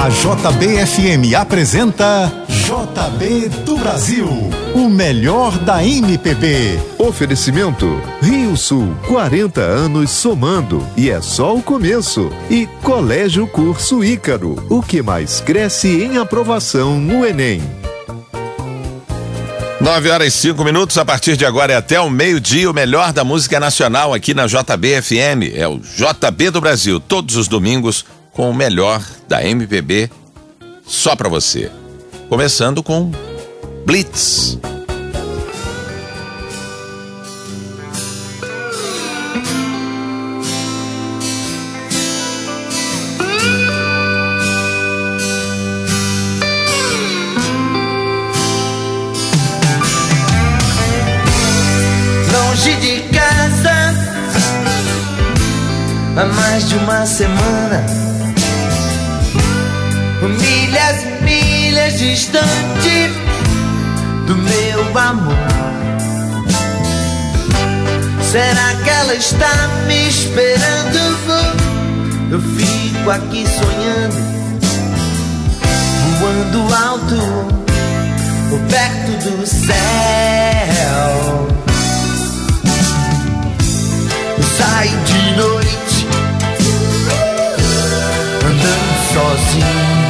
A JBFM apresenta JB do Brasil, o melhor da MPB. Oferecimento Rio Sul, 40 anos somando e é só o começo. E Colégio Curso Ícaro, o que mais cresce em aprovação no Enem. 9 horas e 5 minutos, a partir de agora é até o meio-dia, o melhor da música nacional aqui na JBFM. É o JB do Brasil, todos os domingos, com o melhor da MPB, só pra você. Começando com Blitz. longe de casa há mais de uma semana. Milhas e milhas distante do meu amor. Será que ela está me esperando? Eu fico aqui sonhando, voando alto, perto do céu. Sai de noite Andando sozinho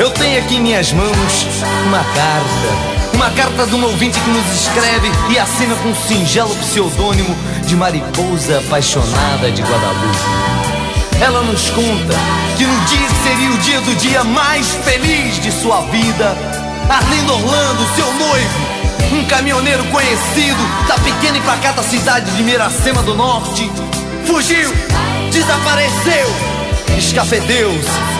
Eu tenho aqui em minhas mãos uma carta. Uma carta de um ouvinte que nos escreve e assina com um singelo pseudônimo de Mariposa Apaixonada de Guadalupe. Ela nos conta que no dia que seria o dia do dia mais feliz de sua vida, Arlindo Orlando, seu noivo, um caminhoneiro conhecido da pequena e pacata cidade de Miracema do Norte, fugiu, desapareceu, escafedeu-se.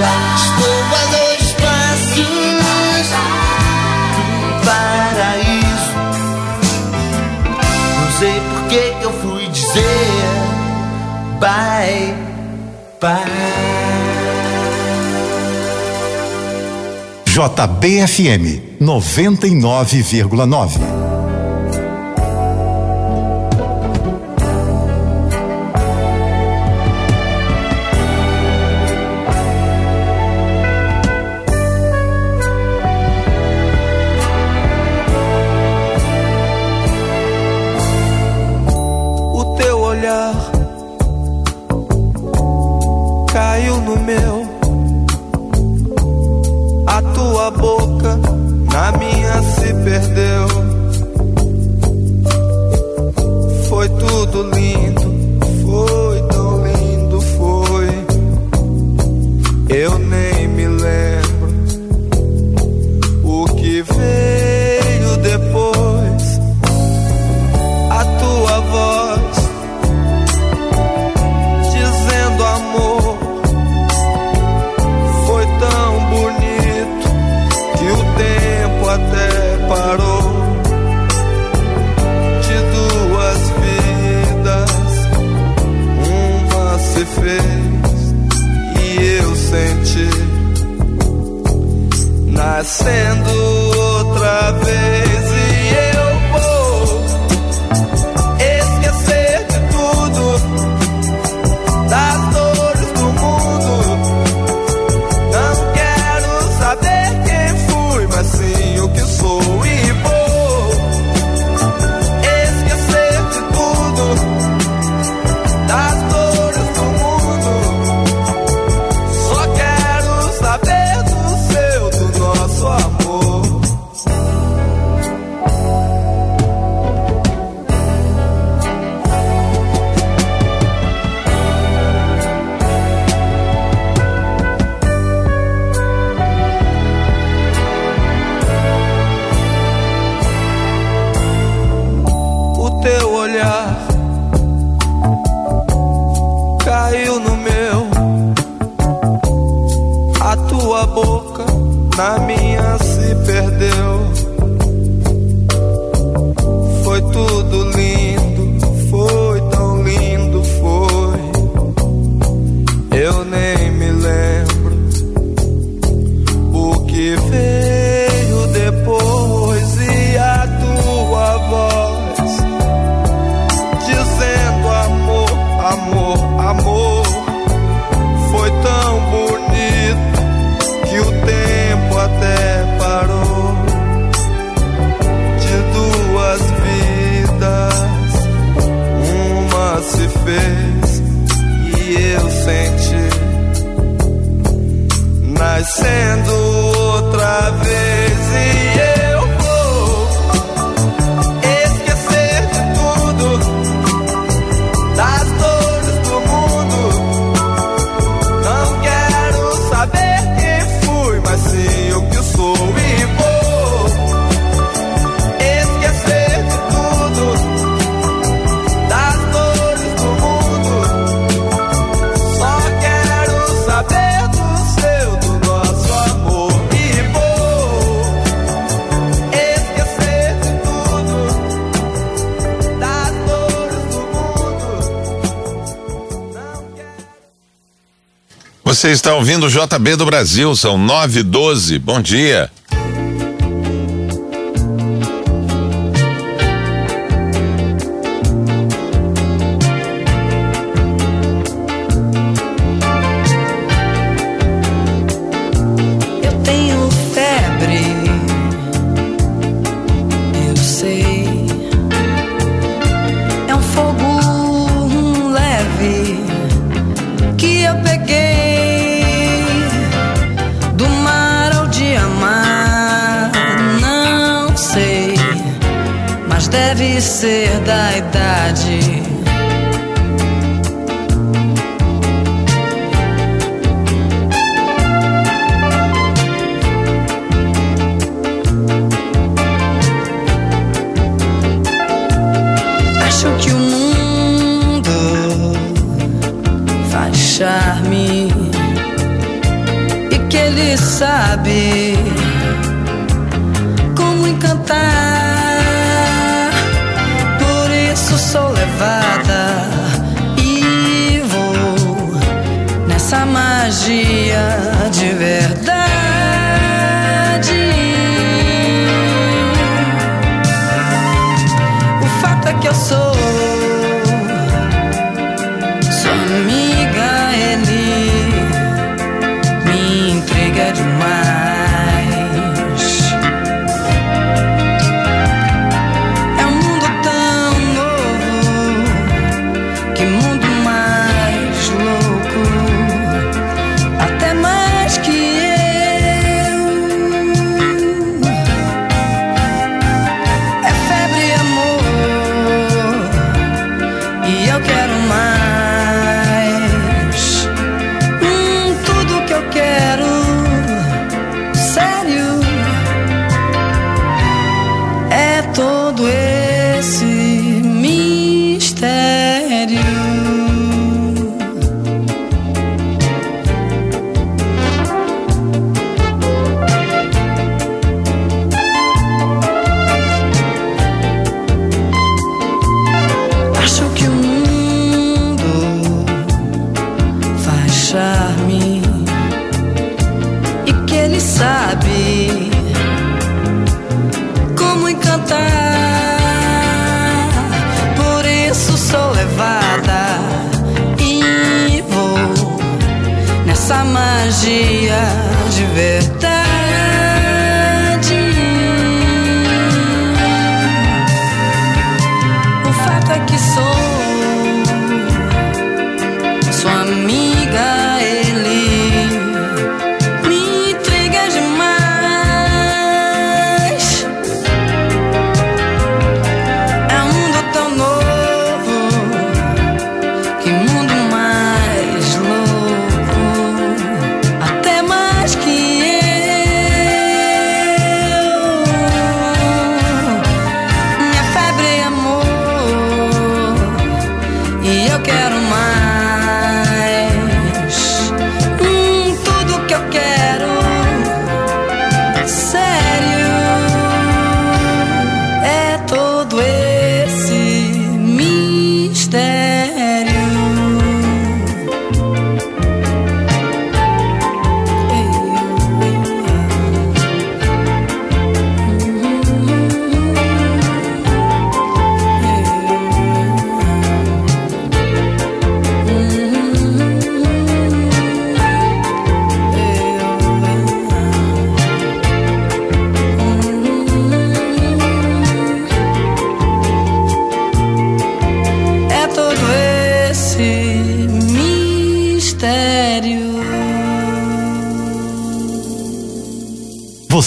Estou a dois passos do paraíso. Não sei por que que eu fui dizer bye JBFM 99,9. Na minha se perdeu. Foi tudo lindo, Você está ouvindo o JB do Brasil, são 9 e 12. Bom dia. ser da idade. verdade. O fato é que eu sou.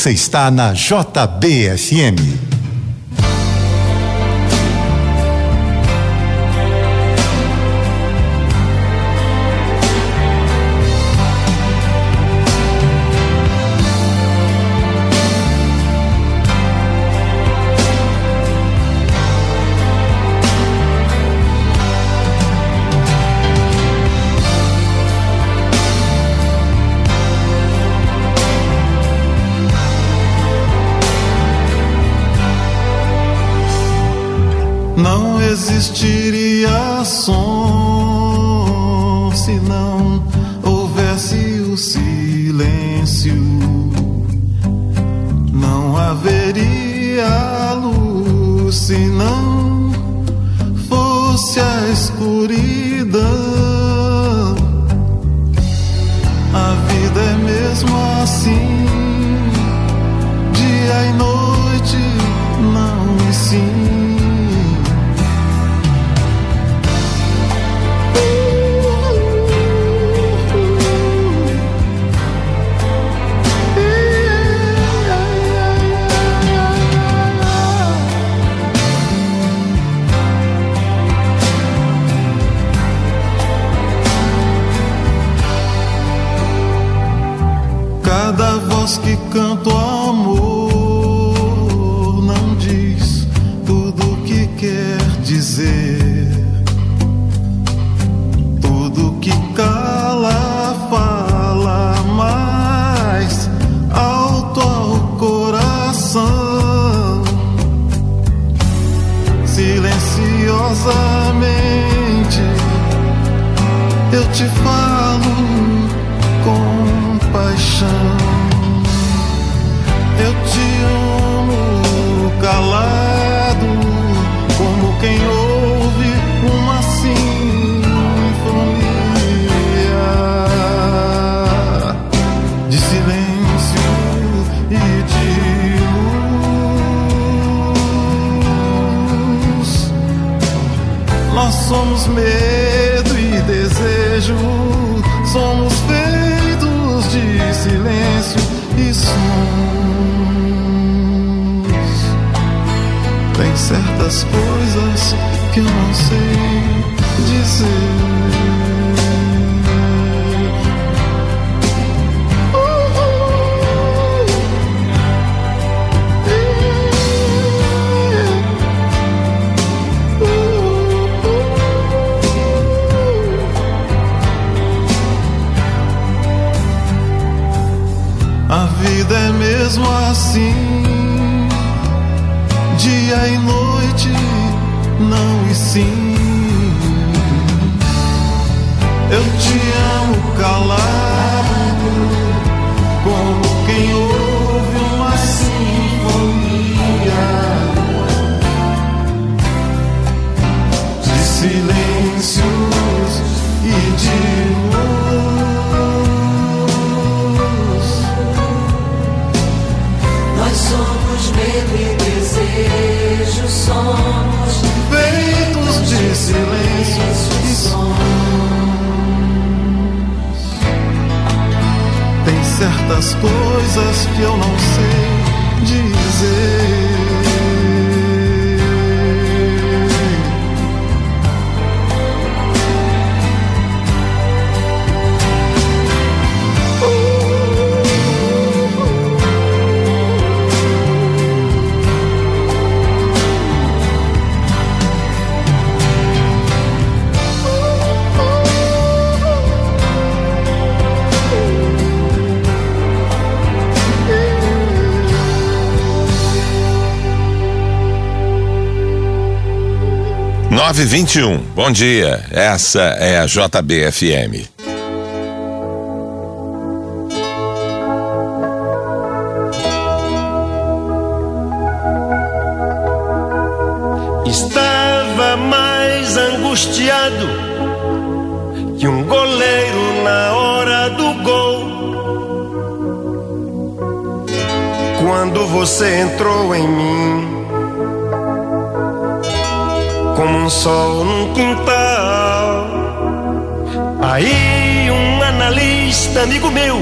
Você está na JBFM. Não existiria som se não houvesse o silêncio. Não haveria luz se não fosse a escuridão. A vida é mesmo assim, voz que canta o amor não diz tudo o que quer dizer. Tudo que cala fala mais alto ao coração. Silenciosamente eu te falo medo e desejo, somos feitos de silêncio e sons. Tem certas coisas 921. Bom dia. Essa é a JBFM. Estava mais angustiado que um goleiro na hora do gol. Quando você entrou em mim como um sol num quintal. Aí um analista, amigo meu,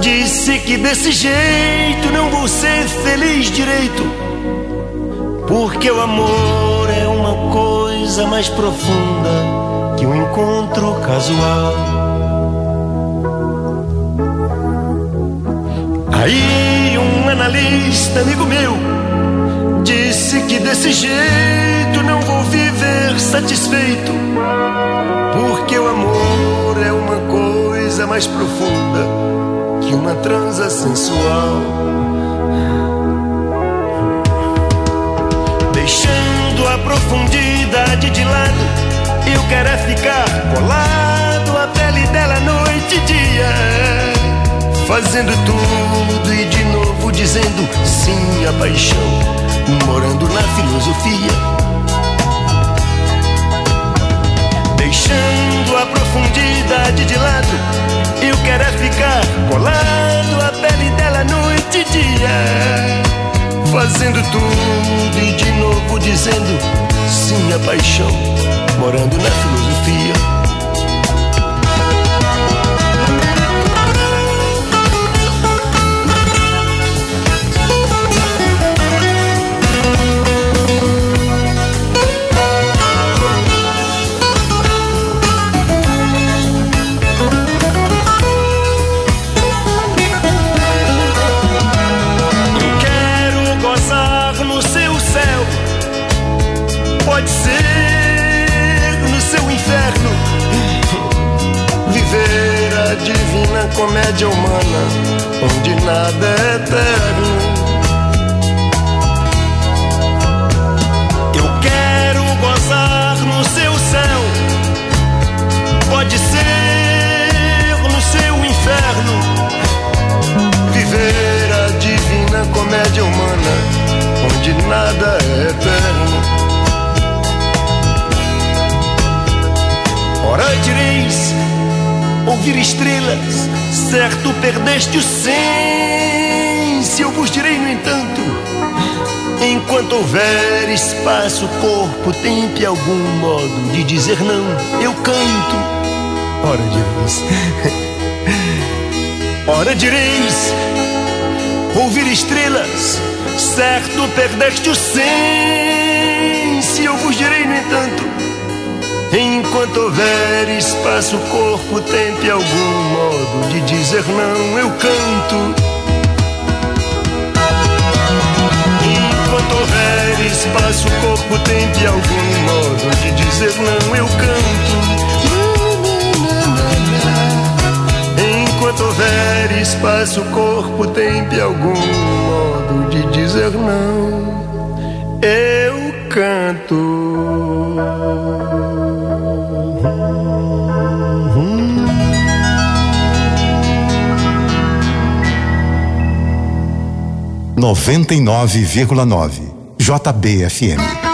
disse que desse jeito não vou ser feliz direito. Porque o amor é uma coisa mais profunda que um encontro casual. Aí um analista, amigo meu, disse que desse jeito viver satisfeito. Porque o amor é uma coisa mais profunda que uma transa sensual. Deixando a profundidade de lado, eu quero é ficar colado à pele dela noite e dia. Fazendo tudo e de novo dizendo sim à paixão, morando na filosofia. Deixando a profundidade de lado, eu quero é ficar colado à pele dela noite e dia fazendo tudo e de novo dizendo sim à paixão, morando na filosofia. Comédia humana, onde nada é eterno. Eu quero gozar no seu céu, pode ser no seu inferno viver a divina comédia humana, onde nada é eterno. Ora direis, ouvir estrelas, certo perdeste o senso. Eu vos direi, no entanto, enquanto houver espaço, corpo, tempo e algum modo de dizer não, eu canto. Ora direis. Ora direis, ouvir estrelas, certo perdeste o senso. Eu vos direi, no entanto, enquanto houver espaço, corpo, tempo e algum modo de dizer não, eu canto. Enquanto houver espaço, corpo, tempo e algum modo de dizer não, eu canto. Enquanto houver espaço, corpo, tempo e algum modo de dizer não, eu canto. Noventa e nove vírgula nove JBFM.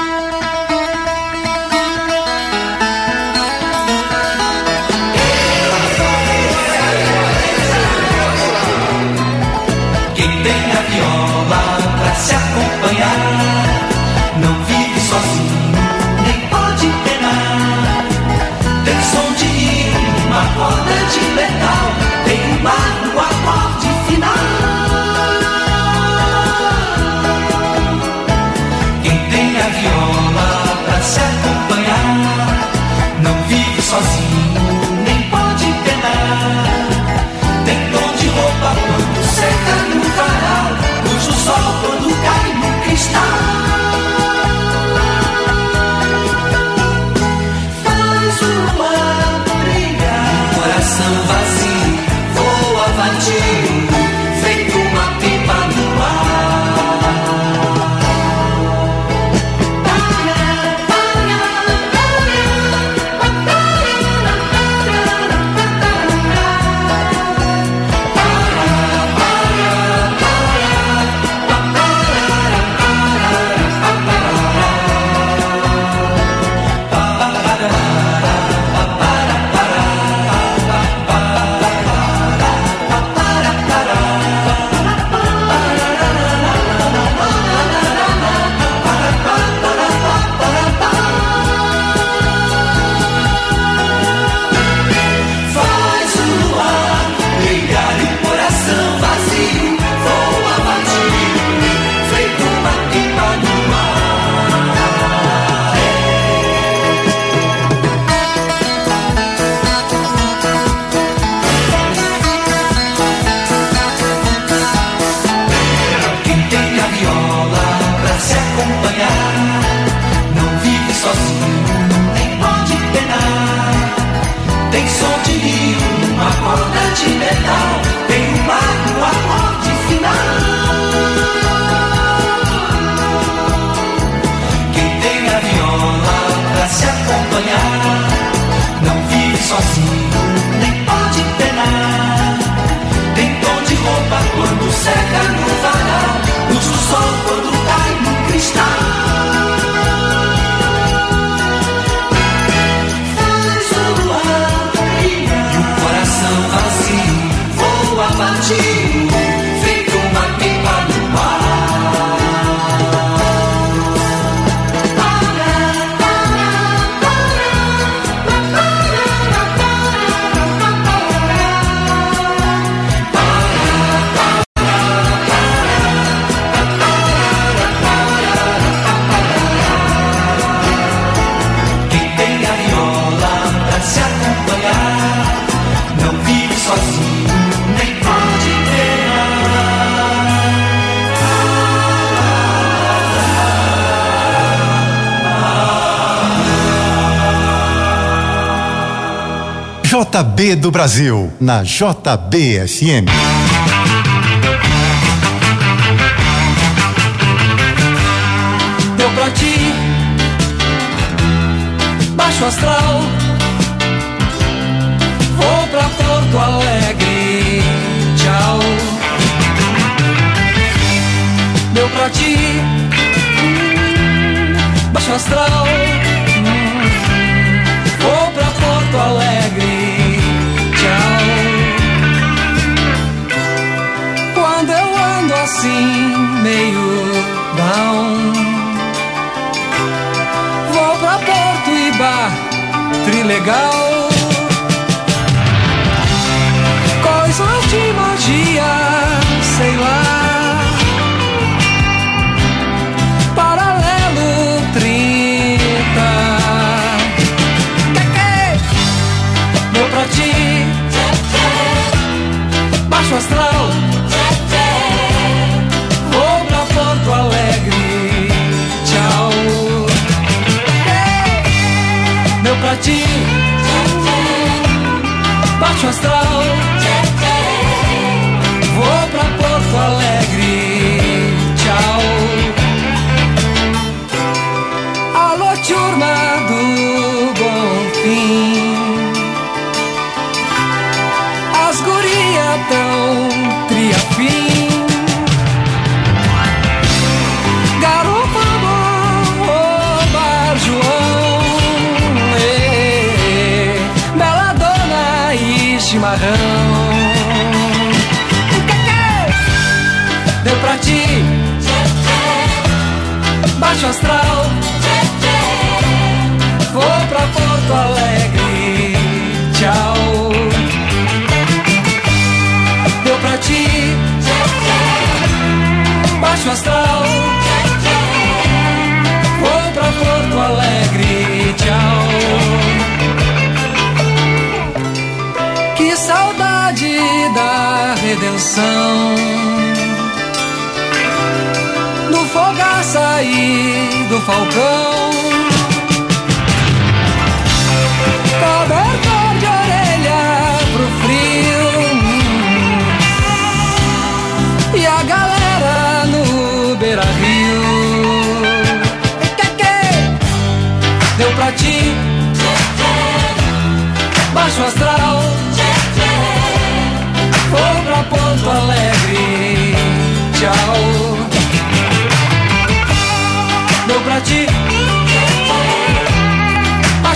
JB do Brasil, na JBFM. Deu pra ti, baixo astral. Vou pra Porto Alegre, tchau. Deu pra ti, baixo astral. Vou pra Porto Alegre. assim, meio down. Vou pra Porto e Bar, trilegal. Coisas de magia, sei lá. Paralelo trinta. Que que? Vou pra ti, baixo astral. baixo astral.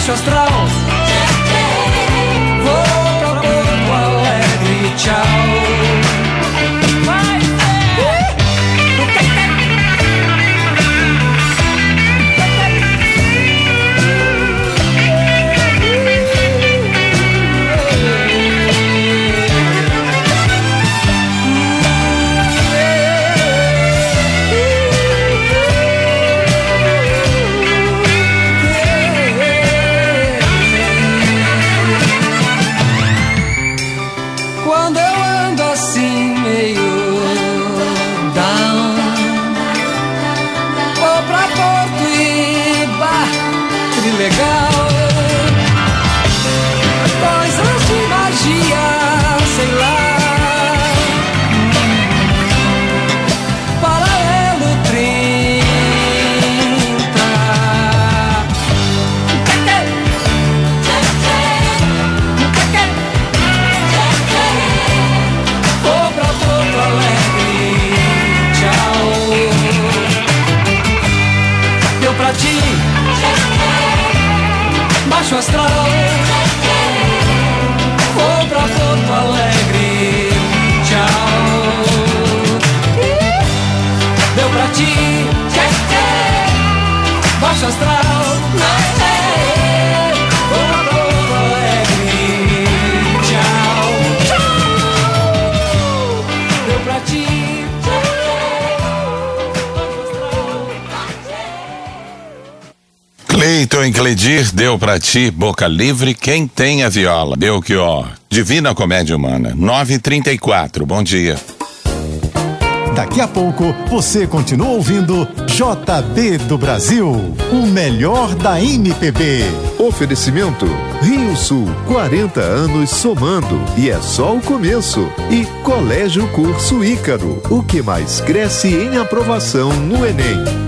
baixo astral. Cleiton e Cledir deu pra ti boca livre quem tem a viola. Belchior. Divina Comédia Humana. 934. Bom dia. Daqui a pouco você continua ouvindo JB do Brasil, o melhor da MPB. Oferecimento Rio Sul, 40 anos somando e é só o começo. E Colégio Curso Ícaro, o que mais cresce em aprovação no Enem.